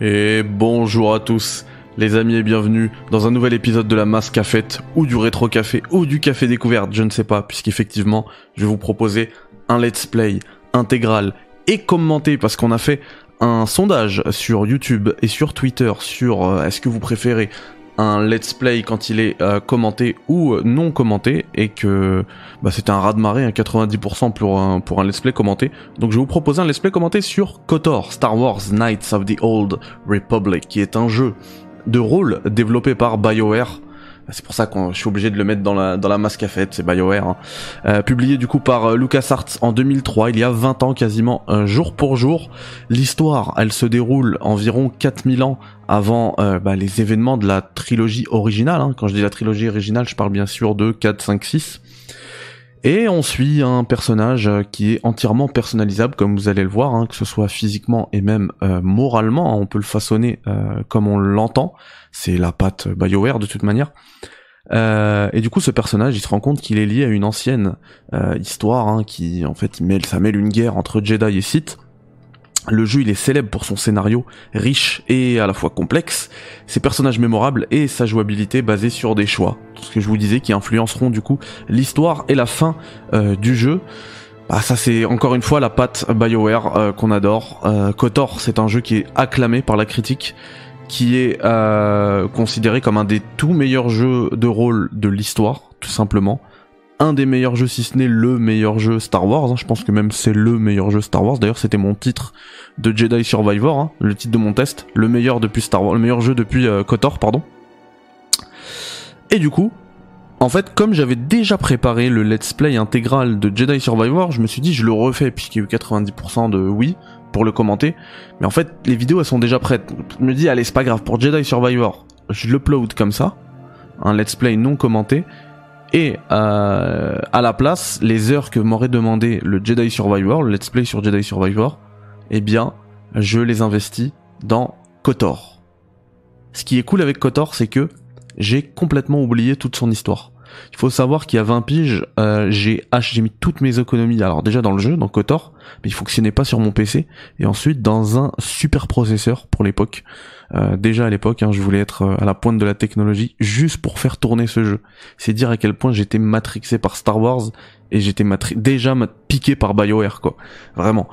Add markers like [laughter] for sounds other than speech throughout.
Et bonjour à tous, les amis et bienvenue dans un nouvel épisode de la Masse Cafette ou du Rétro Café ou du Café Découverte, je ne sais pas, puisqu'effectivement, je vais vous proposer un let's play intégral et commenté parce qu'on a fait un sondage sur YouTube et sur Twitter sur euh, est-ce que vous préférez un let's play quand il est euh, commenté ou non commenté et que bah, c'était un raz de marée, un 90% pour un, pour un let's play commenté. Donc je vais vous proposer un let's play commenté sur KOTOR, Star Wars Knights of the Old Republic, qui est un jeu de rôle développé par BioWare c'est pour ça que je suis obligé de le mettre dans la, dans la masse cafette, c'est BioWare. Hein. Euh, publié du coup par euh, LucasArts en 2003, il y a 20 ans quasiment, un jour pour jour. L'histoire, elle se déroule environ 4000 ans avant euh, bah, les événements de la trilogie originale. Hein. Quand je dis la trilogie originale, je parle bien sûr de 4, 5, 6. Et on suit un personnage qui est entièrement personnalisable, comme vous allez le voir, hein, que ce soit physiquement et même moralement. On peut le façonner comme on l'entend. C'est la patte BioWare de toute manière. Euh, et du coup, ce personnage, il se rend compte qu'il est lié à une ancienne euh, histoire, hein, qui en fait, il ça mêle une guerre entre Jedi et Sith. Le jeu, il est célèbre pour son scénario riche et à la fois complexe, ses personnages mémorables et sa jouabilité basée sur des choix. Ce que je vous disais qui influenceront du coup l'histoire et la fin euh, du jeu. Bah ça c'est encore une fois la patte BioWare qu'on adore. KOTOR c'est un jeu qui est acclamé par la critique qui est euh, considéré comme un des tout meilleurs jeux de rôle de l'histoire, tout simplement. Un des meilleurs jeux, si ce n'est le meilleur jeu Star Wars. Hein. Je pense que même c'est le meilleur jeu Star Wars. D'ailleurs, c'était mon titre de Jedi Survivor, hein, le titre de mon test, le meilleur depuis Star Wars, le meilleur jeu depuis euh, Kotor, pardon. Et du coup, en fait, comme j'avais déjà préparé le let's play intégral de Jedi Survivor, je me suis dit je le refais puisqu'il y a eu 90% de oui pour le commenter. Mais en fait, les vidéos elles sont déjà prêtes. Je me dis allez, c'est pas grave pour Jedi Survivor, je l'upload comme ça, un let's play non commenté et euh, à la place, les heures que m'aurait demandé le Jedi Survivor, le let's play sur Jedi Survivor, eh bien, je les investis dans KOTOR. Ce qui est cool avec KOTOR, c'est que j'ai complètement oublié toute son histoire. Il faut savoir qu'il y a 20 piges, euh, j'ai j'ai mis toutes mes économies. Alors déjà dans le jeu, dans KOTOR, mais il fonctionnait pas sur mon PC. Et ensuite dans un super processeur pour l'époque. Euh, déjà à l'époque, hein, je voulais être euh, à la pointe de la technologie juste pour faire tourner ce jeu. C'est dire à quel point j'étais matrixé par Star Wars et j'étais déjà piqué par BioWare quoi. Vraiment.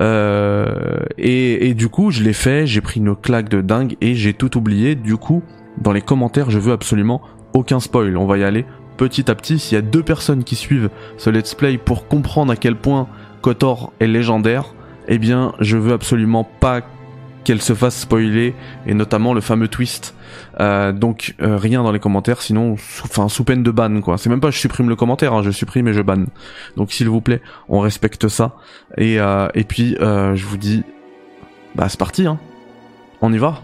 Euh, et, et du coup, je l'ai fait, j'ai pris une claque de dingue et j'ai tout oublié. Du coup, dans les commentaires, je veux absolument aucun spoil. On va y aller petit à petit. S'il y a deux personnes qui suivent ce let's play pour comprendre à quel point Kotor est légendaire, eh bien, je veux absolument pas qu'elle se fasse spoiler et notamment le fameux twist. Euh, donc euh, rien dans les commentaires, sinon, sous, peine de ban quoi. C'est même pas je supprime le commentaire, hein, je supprime et je banne. Donc s'il vous plaît, on respecte ça. Et euh, puis je vous dis, bah c'est parti, hein. On y va.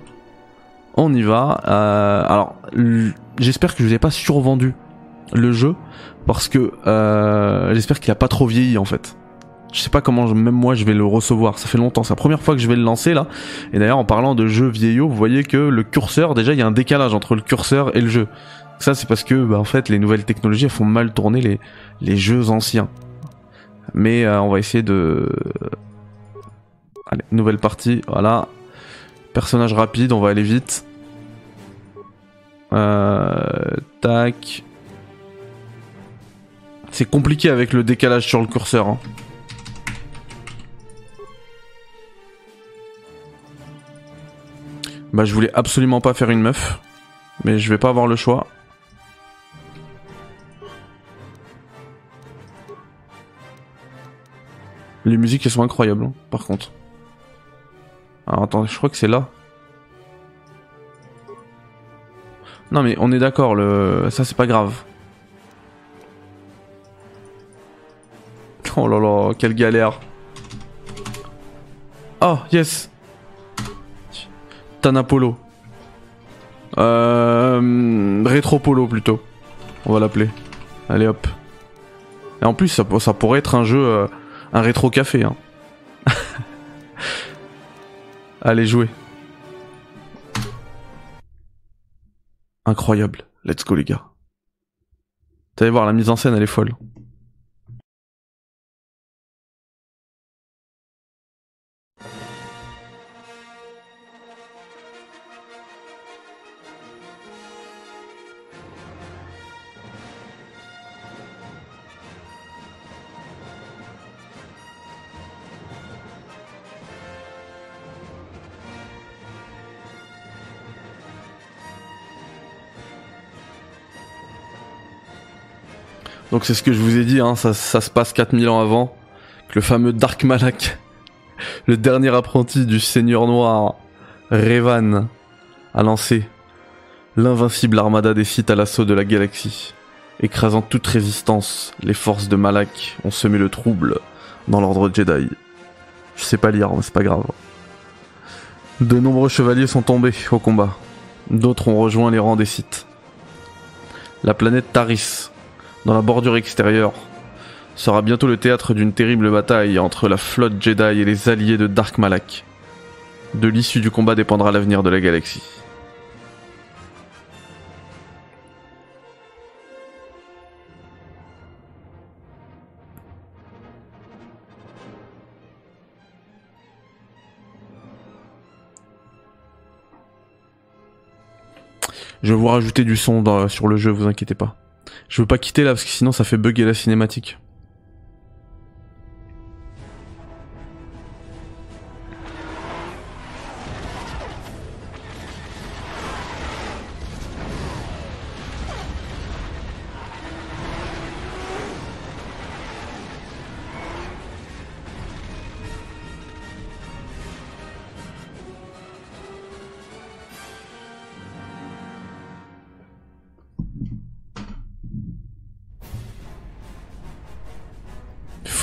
On y va. alors j'espère que je vous ai pas survendu le jeu parce que j'espère qu'il a pas trop vieilli en fait. Je sais pas comment même moi je vais le recevoir. Ça fait longtemps, c'est la première fois que je vais le lancer là. Et d'ailleurs en parlant de jeux vieillots, vous voyez que le curseur déjà il y a un décalage entre le curseur et le jeu. Ça c'est parce que bah, en fait les nouvelles technologies font mal tourner les les jeux anciens. Mais euh, on va essayer de Allez, nouvelle partie, voilà. Personnage rapide, on va aller vite. Euh, tac. C'est compliqué avec le décalage sur le curseur. Hein. Bah je voulais absolument pas faire une meuf. Mais je vais pas avoir le choix. Les musiques elles sont incroyables hein, par contre. Alors attends, je crois que c'est là. Non mais on est d'accord, le... ça c'est pas grave. [laughs] Oh là là, quelle galère. Oh, yes. Tanapolo. Euh, Rétropolo plutôt. On va l'appeler. Allez hop. Et en plus, ça, pourrait être un jeu, euh, un rétro café. Hein. [laughs] Allez, jouer. Incroyable. Let's go les gars. Vous allez voir, la mise en scène, elle est folle. Donc c'est ce que je vous ai dit, hein, ça, se passe 4000 ans avant. Que le fameux Dark Malak, [laughs] le dernier apprenti du Seigneur Noir, Revan, a lancé l'invincible armada des Sith à l'assaut de la galaxie. Écrasant toute résistance, les forces de Malak ont semé le trouble dans l'ordre Jedi. Je sais pas lire, mais c'est pas grave. De nombreux chevaliers sont tombés au combat. D'autres ont rejoint les rangs des Sith. La planète Taris, dans la bordure extérieure, sera bientôt le théâtre d'une terrible bataille entre la flotte Jedi et les alliés de Dark Malak. De l'issue du combat dépendra l'avenir de la galaxie. Je vais vous rajouter du son sur le jeu, vous inquiétez pas. Je veux pas quitter là parce que sinon ça fait bugger la cinématique.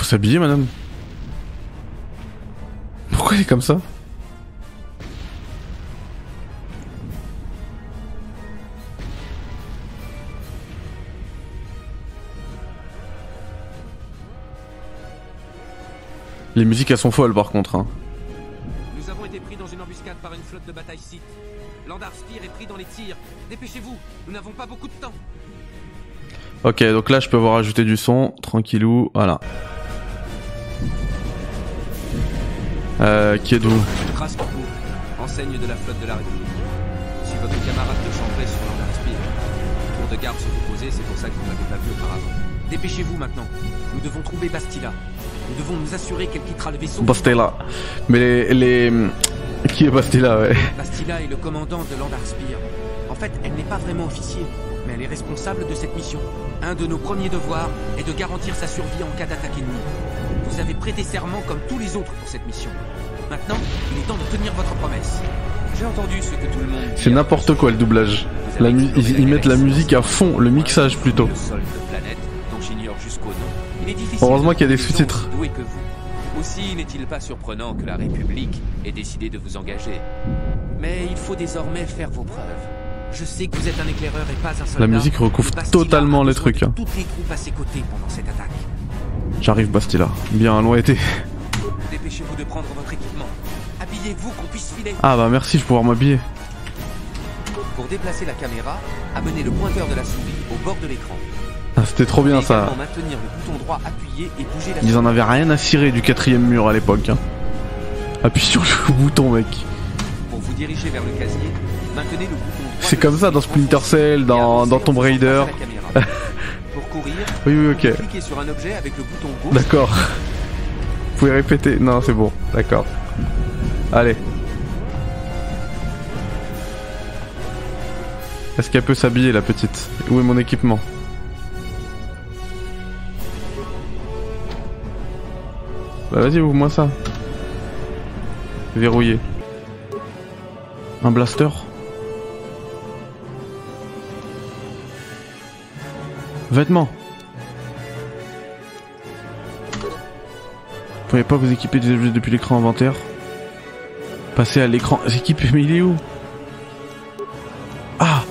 S'habiller, madame. Pourquoi elle est comme ça Les musiques elles sont folles par contre. Hein. Nous avons été pris dans une embuscade par une flotte de bataille Sith. Landar Spear est pris dans les tirs. Dépêchez-vous, nous n'avons pas beaucoup de temps. Ok, donc là je peux avoir ajouté du son, tranquillou, voilà. Euh, qui pour vous, enseigne de la flotte de la République. Je suis votre camarade de chambrée sur Landar Spear. Tour de garde sont opposés, c'est pour ça que vous m'avez pas vu auparavant. Dépêchez-vous maintenant. Nous devons trouver Bastila. Nous devons nous assurer qu'elle quittera le vaisseau. Bastila. Mais les, les... Qui est Bastila, ouais? Bastila est le commandant de Landar Spear. En fait, elle n'est pas vraiment officier, mais elle est responsable de cette mission. Un de nos premiers devoirs est de garantir sa survie en cas d'attaque ennemie. Vous avez prêté serment comme tous les autres pour cette mission. Maintenant, il est temps de tenir votre promesse. J'ai entendu ce que tout le monde. C'est n'importe quoi le doublage. La mu- ils, ils mettent la musique à fond, le mixage plutôt. Heureusement qu'il y a des sous-titres. aussi n'est-il pas surprenant que la République ait décidé de vous engager. Mais il faut désormais faire vos preuves. Je sais que vous êtes un éclaireur et pas un soldat. La musique recouvre totalement les trucs, hein. Toutes les troupes à ses côtés pendant cette attaque. J'arrive Bastila. Bien, loin été. Dépêchez-vous de prendre votre équipement. Habillez-vous qu'on puisse filer. Ah bah merci, je vais pouvoir m'habiller. Pour déplacer la caméra, amenez le pointeur de la souris au bord de l'écran. Ah, C'était trop bien ça. maintenir le bouton droit appuyé et bouger la Ils en avaient rien à cirer du quatrième mur à l'époque. Hein. Appuie sur le [laughs] bouton mec. Pour vous diriger vers le casier, maintenez le bouton droit. C'est comme ça dans Splinter Cell, dans, dans Tomb Raider. [laughs] courir, Oui oui ok. cliquez sur un objet avec le bouton gauche. D'accord. Vous pouvez répéter. Non c'est bon. D'accord. Allez. Est-ce qu'elle peut s'habiller la petite? Où est mon équipement? Bah vas-y ouvre-moi ça. Verrouillé. Un blaster? Vêtements Vous pouvez pas vous équiper des objets depuis l'écran inventaire Passer à l'écran équipe mais il est où? Ah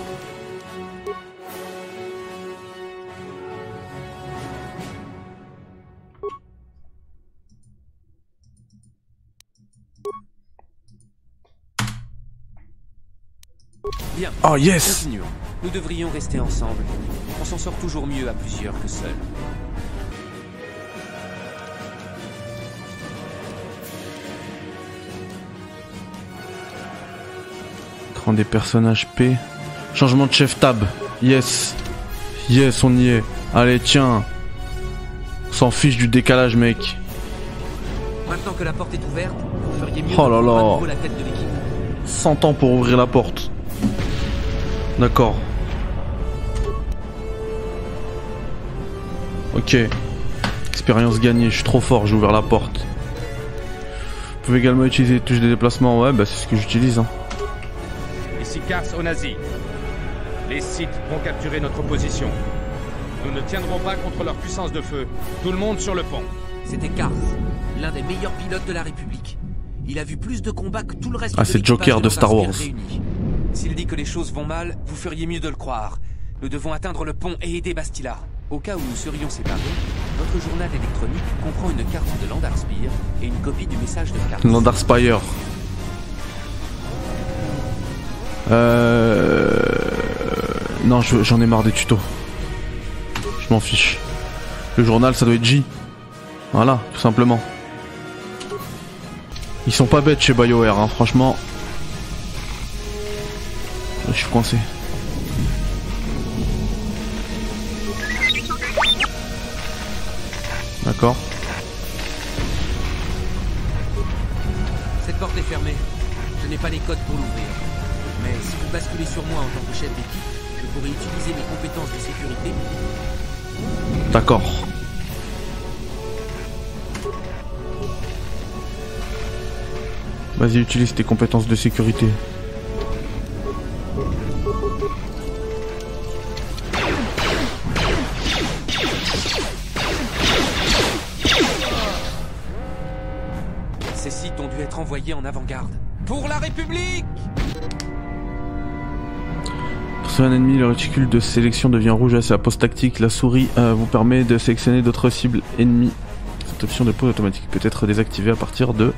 Bien. Oh yes Continuons. Nous devrions rester ensemble. On s'en sort toujours mieux à plusieurs que seul. Écran des personnages P. Changement de chef tab. Yes. Yes, on y est. Allez, tiens. On s'en fiche du décalage, mec. Maintenant que la porte est ouverte, vous feriez mieux Oh là là. à nouveau la tête de l'équipe. 100 ans pour ouvrir la porte. D'accord. Ok. Expérience gagnée, je suis trop fort, j'ai ouvert la porte. Vous pouvez également utiliser les touches de déplacement, ouais, bah c'est ce que j'utilise. Hein. Ici Kars Onazi. Les Sith vont capturer notre position. Nous ne tiendrons pas contre leur puissance de feu. Tout le monde sur le pont. C'était Kars, l'un des meilleurs pilotes de la République. Il a vu plus de combats que tout le reste Ah, de c'est l'équipage Joker de Star Wars. S'il dit que les choses vont mal, vous feriez mieux de le croire. Nous devons atteindre le pont et aider Bastila. Au cas où nous serions séparés, votre journal électronique comprend une carte de Landarspire et une copie du message de Kars. Landarspire. Euh... Non, je- j'en ai marre des tutos. Je m'en fiche. Le journal, ça doit être J. Voilà, tout simplement. Ils sont pas bêtes chez BioWare, hein, franchement. Je suis coincé. D'accord. Cette porte est fermée. Je n'ai pas les codes pour l'ouvrir. Mais si vous basculez sur moi en tant que chef d'équipe, je pourrai utiliser mes compétences de sécurité D'accord. Vas-y, utilise tes compétences de sécurité. En avant-garde. Pour la République Sur un ennemi, le réticule de sélection devient rouge à sa pause tactique. La souris euh, vous permet de sélectionner d'autres cibles ennemies. Cette option de pause automatique peut être désactivée à partir de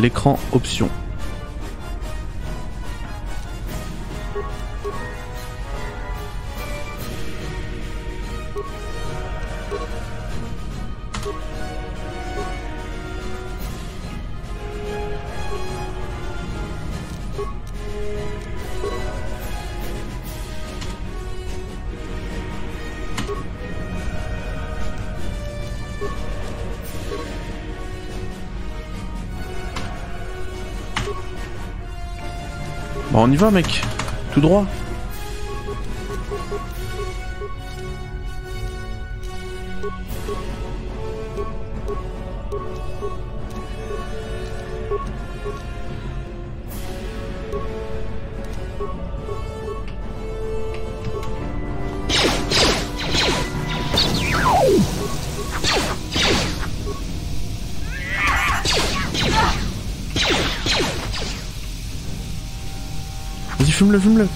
l'écran option. On y va, mec. Tout droit. Fume-le, fume-le.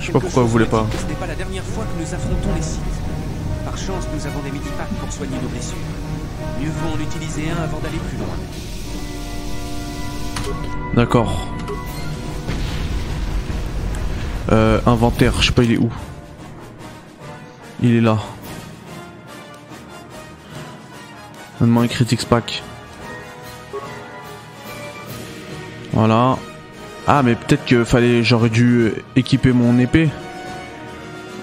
Je sais pas pourquoi vous voulez pas. Ce n'est pas la dernière fois que nous affrontons les sites. Par chance, nous avons des medipacks pour soigner nos blessures. Mieux vaut en utiliser un avant d'aller plus loin. D'accord. Euh, inventaire, je sais pas il est où? Il est là. Donne-moi un Critics Pack. Voilà. Ah mais peut-être que fallait j'aurais dû équiper mon épée.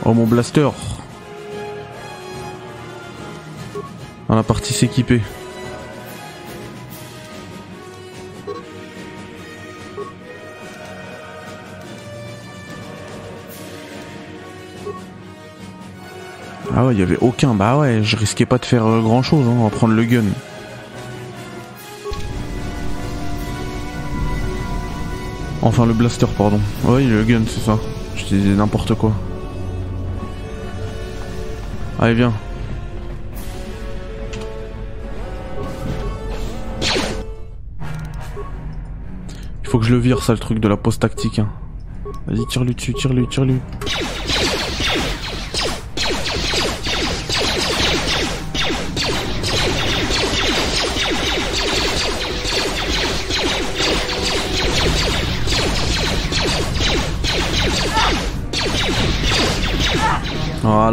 Oh mon blaster. Dans la partie s'équiper. Ah ouais, il y avait aucun. Bah ouais, je risquais pas de faire grand chose, hein, on va prendre le gun. Enfin, le blaster, pardon. Oui, le gun, c'est ça. Je n'importe quoi. Allez, viens. Il faut que je le vire, ça, le truc de la pause tactique. Hein. Vas-y, tire-lui dessus, tire-lui, tire-lui.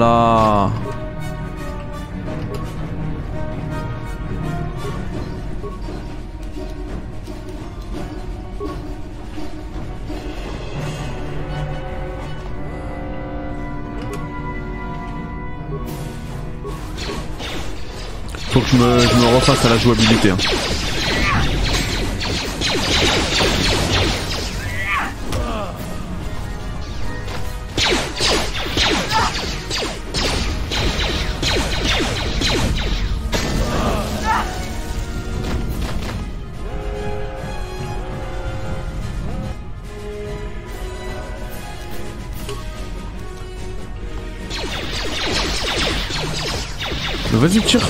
Voilà. Faut que je me, je me refasse à la jouabilité. hein. Vas-y, tire.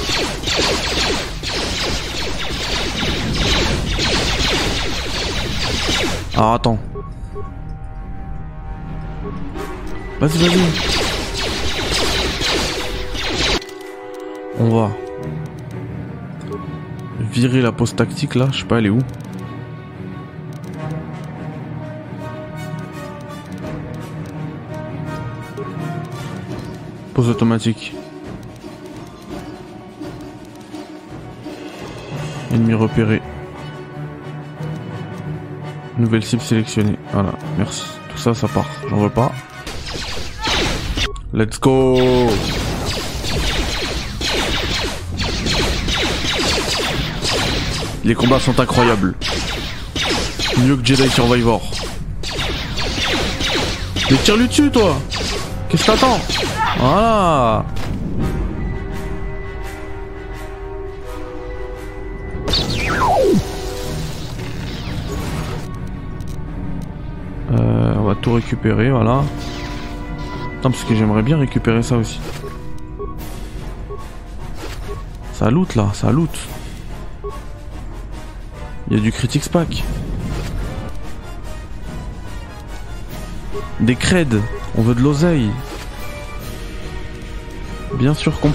Alors attends. Vas-y, vas-y. On va virer la pause tactique là. Je sais pas, elle est où Pause automatique. Ennemi repéré. Nouvelle cible sélectionnée. Voilà, merci. Tout ça, ça part. J'en veux pas. Let's go Les combats sont incroyables. Mieux que Jedi Survivor. Mais tire-lui dessus, toi Qu'est-ce que t'attends? Voilà tout récupérer, voilà. Attends, parce que j'aimerais bien récupérer ça aussi. Ça loot là, ça loot. Il y a du Critics Pack. Des creds. On veut de l'oseille. Bien sûr qu'on.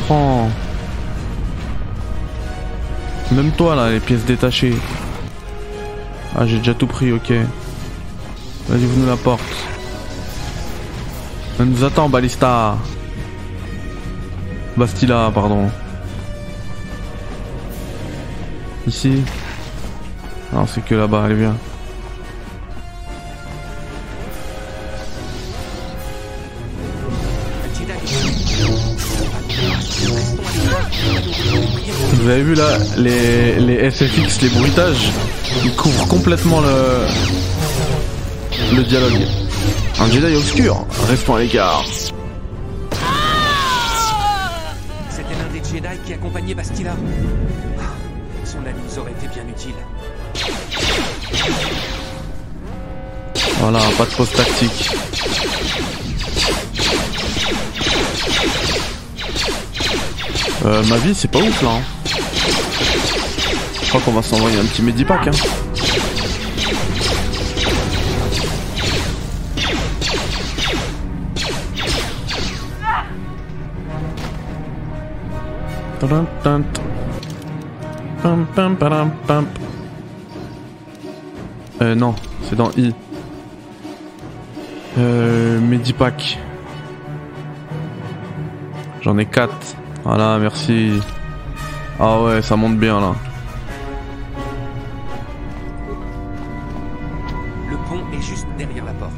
Même toi là, les pièces détachées. Ah, j'ai déjà tout pris, ok. Vas-y, vous nous la porte. Elle nous attend, Ballista. Bastila, pardon. Ici. Non, c'est que là-bas, allez, viens. Vous avez vu là, les, les SFX, les bruitages, ils couvrent complètement le, le dialogue. Un Jedi obscur, restons à l'écart. C'était l'un des Jedi qui accompagnait Bastila. Son aide nous aurait été bien utile. Voilà, pas de pause tactique. Euh, ma vie, c'est pas ouf là. hein. Je crois qu'on va s'envoyer un petit medipack. Hein. Euh, non, c'est dans I. Euh, Medipack. J'en ai 4. Voilà, merci. Ah ouais, ça monte bien là. Le pont est juste derrière la porte.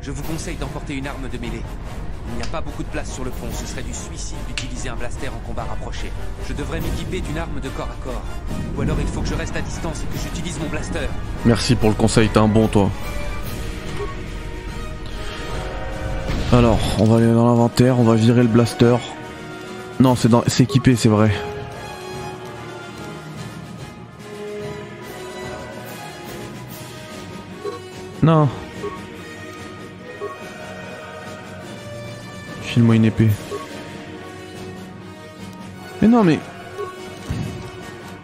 Je vous conseille d'emporter une arme de mêlée. Pas beaucoup de place sur le pont, ce serait du suicide d'utiliser un blaster en combat rapproché. Je devrais m'équiper d'une arme de corps à corps. Ou alors il faut que je reste à distance et que j'utilise mon blaster. Merci pour le conseil, t'es un bon toi. Alors, on va aller dans l'inventaire, on va virer le blaster. Non, c'est dans équipé, c'est vrai. Non. File-moi une épée. Mais non, mais.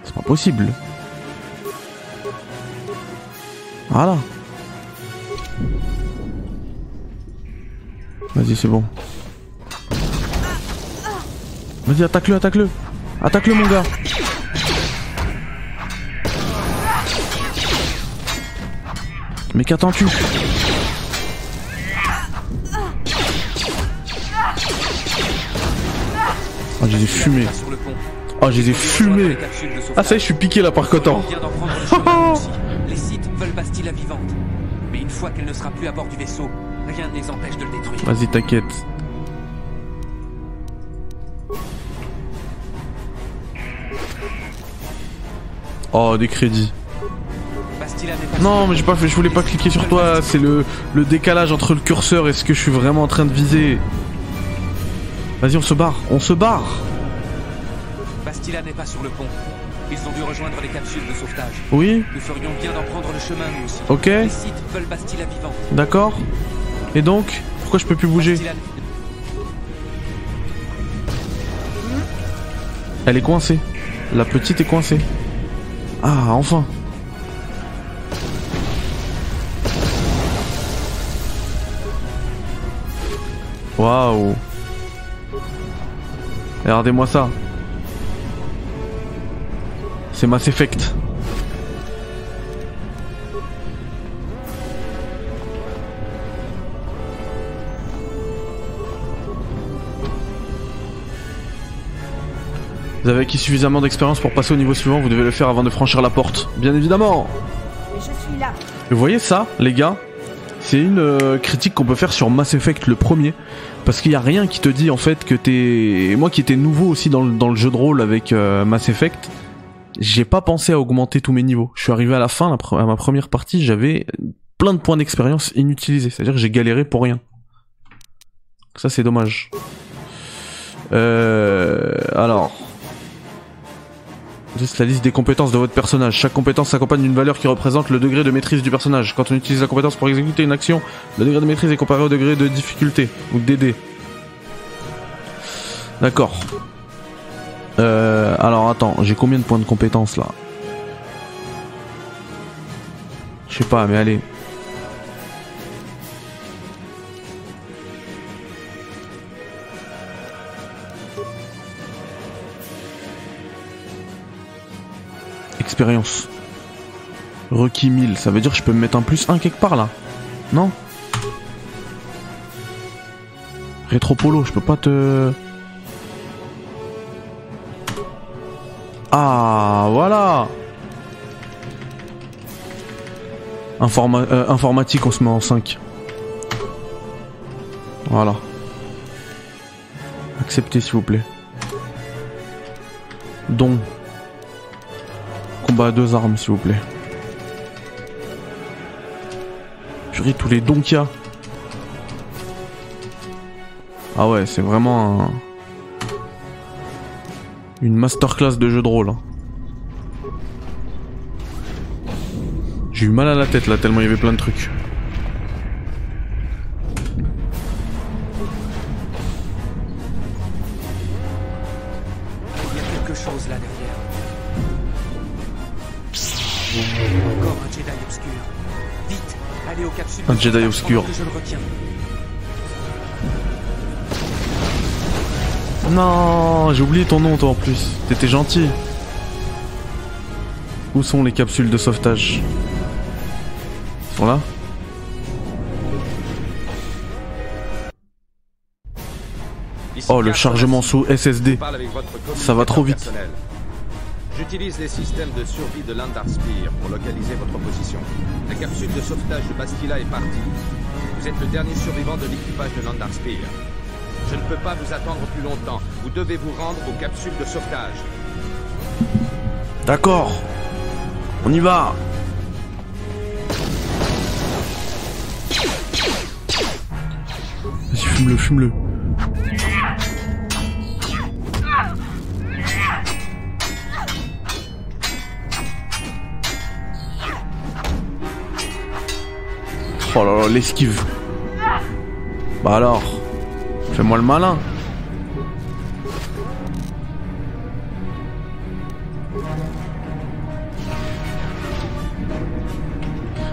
C'est pas possible. Voilà. Vas-y, c'est bon. Vas-y, attaque-le, attaque-le. Attaque-le, mon gars. Mais qu'attends-tu? Je les ai fumés. Oh, je les ai fumés. Ah, ça y est, je suis piqué là par Coton. On vient d'en prendre le [laughs] chemin, nous aussi. Les sites veulent Bastila vivante. Mais une fois qu'elle ne sera plus à bord du vaisseau, rien ne les empêche de le détruire. Vas-y, t'inquiète. Oh, des crédits. Non, mais j'ai pas fait, je voulais pas cliquer sur toi. C'est le, le décalage entre le curseur et ce que je suis vraiment en train de viser. Vas-y, on se barre, on se barre. Bastila n'est pas sur le pont. Ils ont dû rejoindre les capsules de sauvetage. Oui, Nous ferions bien d'en prendre le chemin, nous aussi. ok, Les sites veulent Bastila vivante. d'accord. Et donc, pourquoi je peux plus bouger Bastila... Elle est coincée. La petite est coincée. Ah, enfin. Waouh. Regardez-moi ça. C'est Mass Effect. Vous avez acquis suffisamment d'expérience pour passer au niveau suivant, vous devez le faire avant de franchir la porte. Bien évidemment Mais je suis là. Vous voyez ça, les gars? C'est une euh, critique qu'on peut faire sur Mass Effect le premier. Parce qu'il n'y a rien qui te dit en fait que t'es... Moi qui étais nouveau aussi dans le, dans le jeu de rôle avec euh, Mass Effect, j'ai pas pensé à augmenter tous mes niveaux. Je suis arrivé à la fin, à ma première partie, j'avais plein de points d'expérience inutilisés. C'est-à-dire que j'ai galéré pour rien. Ça c'est dommage. Euh... Alors... C'est la liste des compétences de votre personnage. Chaque compétence s'accompagne d'une valeur qui représente le degré de maîtrise du personnage. Quand on utilise la compétence pour exécuter une action, le degré de maîtrise est comparé au degré de difficulté, ou DD. D'accord. Euh, alors attends, j'ai combien de points de compétences là? Je sais pas, mais allez. Expérience. Requis 1000, ça veut dire que je peux me mettre un plus 1 quelque part là Non? Rétropolo, je peux pas te... Ah, voilà Informa- euh, Informatique, on se met en 5. Voilà. Acceptez s'il vous plaît. Don. Deux armes s'il vous plaît. Purée, tous les dons qu'il y a. Ah ouais, c'est vraiment un... Une masterclass de jeu de rôle. hein. J'ai eu mal à la tête là, tellement il y avait plein de trucs. Il y a quelque chose là derrière. Encore un Jedi obscur. Vite, allez aux capsules. Un de Jedi obscur. pendant que Je le retiens. Non, j'ai oublié ton nom toi en plus. T'étais gentil. Où sont les capsules de sauvetage? Ils sont là? Oh, le chargement sous SSD. Ça va trop vite. J'utilise les systèmes de survie de l'Andarspire pour localiser votre position. La capsule de sauvetage de Bastila est partie. Vous êtes le dernier survivant de l'équipage de l'Andarspire. Je ne peux pas vous attendre plus longtemps. Vous devez vous rendre aux capsules de sauvetage. D'accord. On y va. Vas-y, fume-le, fume-le. Oh là là, l'esquive. Bah alors, fais-moi le malin.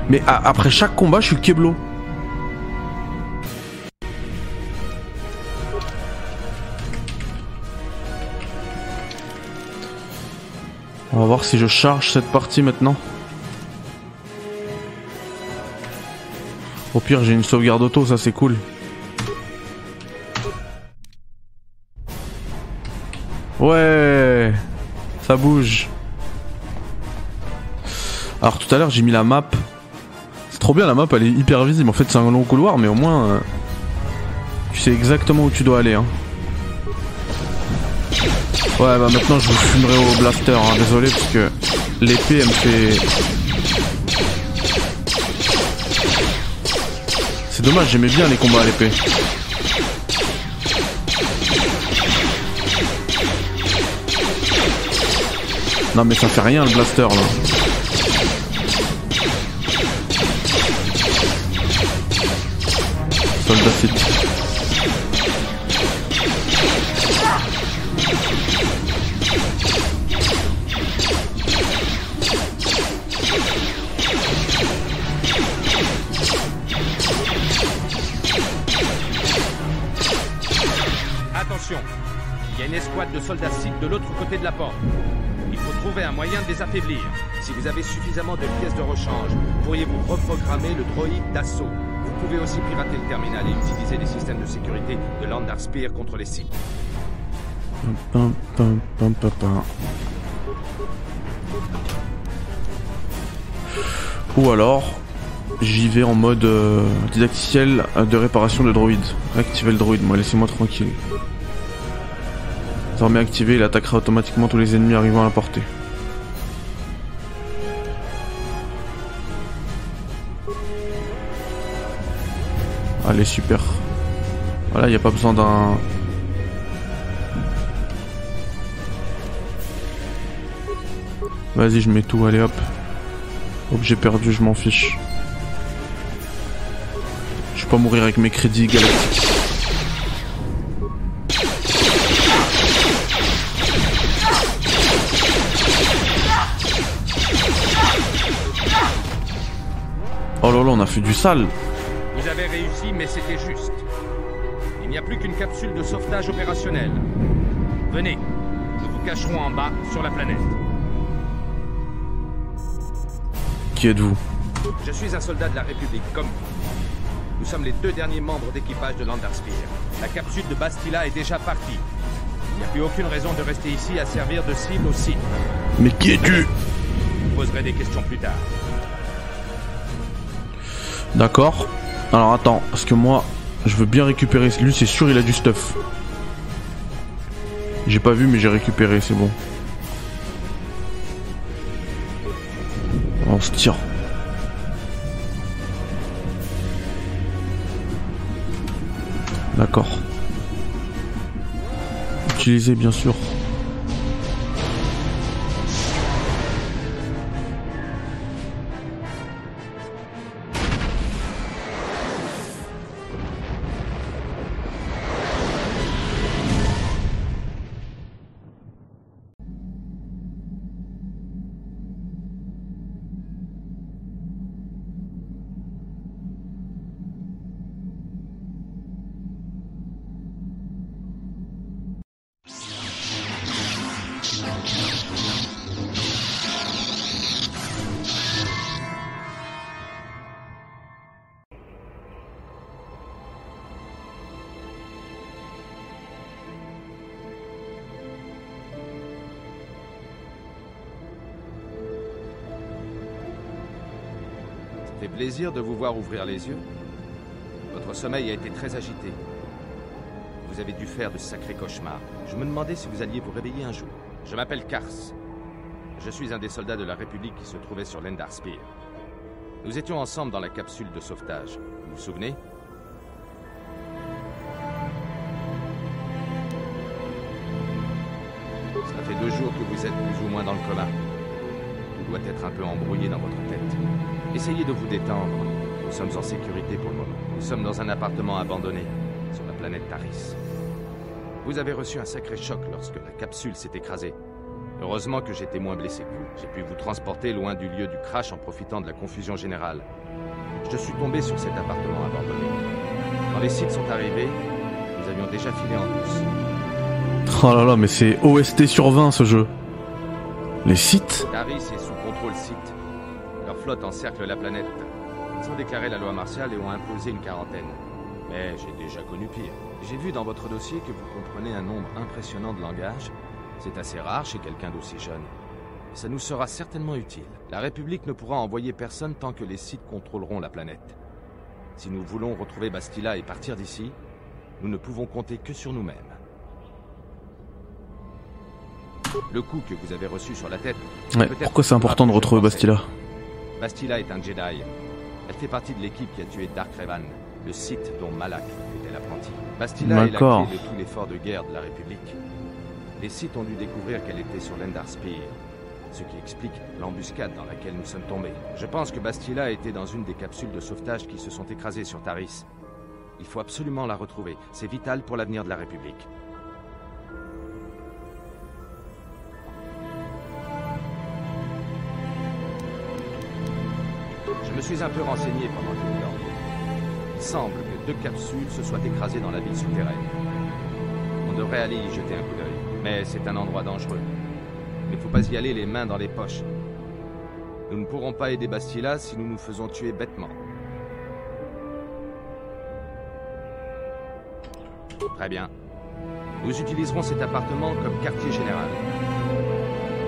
Mais après chaque combat, je suis Keblo. On va voir si je charge cette partie maintenant. Au pire, j'ai une sauvegarde auto, ça c'est cool. Ouais, ça bouge. Alors tout à l'heure, j'ai mis la map. C'est trop bien la map, elle est hyper visible. En fait, c'est un long couloir, mais au moins, euh, tu sais exactement où tu dois aller. Hein. Ouais, bah maintenant je vous fumerai au blaster. hein. Désolé parce que l'épée, elle me fait. C'est dommage, j'aimais bien les combats à l'épée. Non mais ça fait rien le blaster là. Soldat côté de la porte. Il faut trouver un moyen de les affaiblir. Si vous avez suffisamment de pièces de rechange, pourriez-vous reprogrammer le droïde d'assaut? Vous pouvez aussi pirater le terminal et utiliser les systèmes de sécurité de Landar Spear contre les pam. Ou alors, j'y vais en mode euh, didacticiel de réparation de droïde. Réactiver le droïde, moi, laissez-moi tranquille. Activé, il attaquera automatiquement tous les ennemis arrivant à la portée. Allez, super. Voilà, il n'y a pas besoin d'un... Vas-y, je mets tout, allez hop. Objet perdu, je m'en fiche. Je vais pas mourir avec mes crédits galactiques. Oh là là, on a fait du sale. Vous avez réussi, mais c'était juste. Il n'y a plus qu'une capsule de sauvetage opérationnelle. Venez, nous vous cacherons en bas, sur la planète. Qui êtes-vous? Je suis un soldat de la République, comme vous. Nous sommes les deux derniers membres d'équipage de Landarspear. La capsule de Bastila est déjà partie. Il n'y a plus aucune raison de rester ici à servir de cible au site. Mais qui es-tu? Je vous poserai des questions plus tard. D'accord. Alors attends, parce que moi, je veux bien récupérer. Lui, c'est sûr, il a du stuff. J'ai pas vu, mais j'ai récupéré, c'est bon. On se tire. D'accord. Utiliser, bien sûr. Plaisir de vous voir ouvrir les yeux. Votre sommeil a été très agité. Vous avez dû faire de sacrés cauchemars. Je me demandais si vous alliez vous réveiller un jour. Je m'appelle Kars. Je suis un des soldats de la République qui se trouvait sur l'Endar Spear. Nous étions ensemble dans la capsule de sauvetage. Vous vous souvenez? Ça fait deux jours que vous êtes plus ou moins dans le coma. Tout doit être un peu embrouillé dans votre tête. Essayez de vous détendre. Nous sommes en sécurité pour le moment. Nous sommes dans un appartement abandonné, sur la planète Taris. Vous avez reçu un sacré choc lorsque la capsule s'est écrasée. Heureusement que j'étais moins blessé que vous. J'ai pu vous transporter loin du lieu du crash en profitant de la confusion générale. Je suis tombé sur cet appartement abandonné. Quand les sites sont arrivés, nous avions déjà filé en douce. Oh là là, mais c'est OST sur 20 ce jeu. Les sites? Taris est sous contrôle site. Flotte encercle la planète. Ils ont déclaré la loi martiale et ont imposé une quarantaine. Mais j'ai déjà connu pire. J'ai vu dans votre dossier que vous comprenez un nombre impressionnant de langages. C'est assez rare chez quelqu'un d'aussi jeune. Ça nous sera certainement utile. La République ne pourra envoyer personne tant que les sites contrôleront la planète. Si nous voulons retrouver Bastila et partir d'ici, nous ne pouvons compter que sur nous-mêmes. Le coup que vous avez reçu sur la tête. Ouais, peut-être pourquoi c'est important de retrouver Bastila? Bastila est un Jedi. Elle fait partie de l'équipe qui a tué Dark Revan, le site dont Malak était l'apprenti. Bastila est la clé de tout l'effort de guerre de la République. Les Sith ont dû découvrir qu'elle était sur l'Endar Spear, ce qui explique l'embuscade dans laquelle nous sommes tombés. Je pense que Bastila était dans une des capsules de sauvetage qui se sont écrasées sur Taris. Il faut absolument la retrouver. C'est vital pour l'avenir de la République. Me suis un peu renseigné pendant que vous dormiez. Il semble que deux capsules se soient écrasées dans la ville souterraine. On devrait aller y jeter un coup d'œil. Mais c'est un endroit dangereux. Il ne faut pas y aller les mains dans les poches. Nous ne pourrons pas aider Bastila si nous nous faisons tuer bêtement. Très bien. Nous utiliserons cet appartement comme quartier général.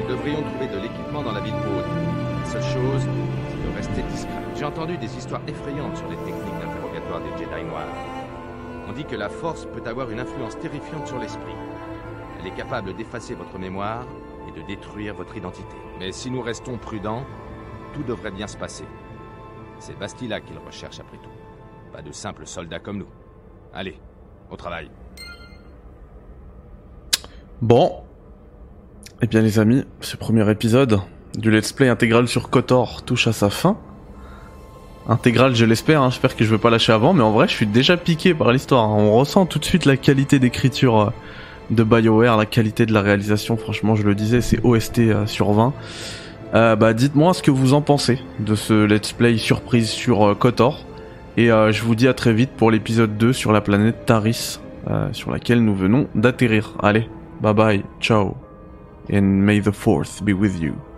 Nous devrions trouver de l'équipement dans la ville. J'ai entendu des histoires effrayantes sur les techniques d'interrogatoire des Jedi Noirs. On dit que la force peut avoir une influence terrifiante sur l'esprit. Elle est capable d'effacer votre mémoire et de détruire votre identité. Mais si nous restons prudents, tout devrait bien se passer. C'est Bastila qu'il recherche après tout. Pas de simples soldats comme nous. Allez, au travail. Bon. Eh bien les amis, ce premier épisode du let's play intégral sur Kotor touche à sa fin. Intégral, je l'espère, hein, j'espère que je vais pas lâcher avant, mais en vrai je suis déjà piqué par l'histoire. On ressent tout de suite la qualité d'écriture euh, de BioWare, la qualité de la réalisation, franchement je le disais, c'est OST euh, sur 20. Euh, bah dites-moi ce que vous en pensez de ce let's play surprise sur euh, Kotor. Et euh, je vous dis à très vite pour l'épisode 2 sur la planète Taris, sur laquelle nous venons d'atterrir. Allez, bye bye, ciao. And may the fourth be with you.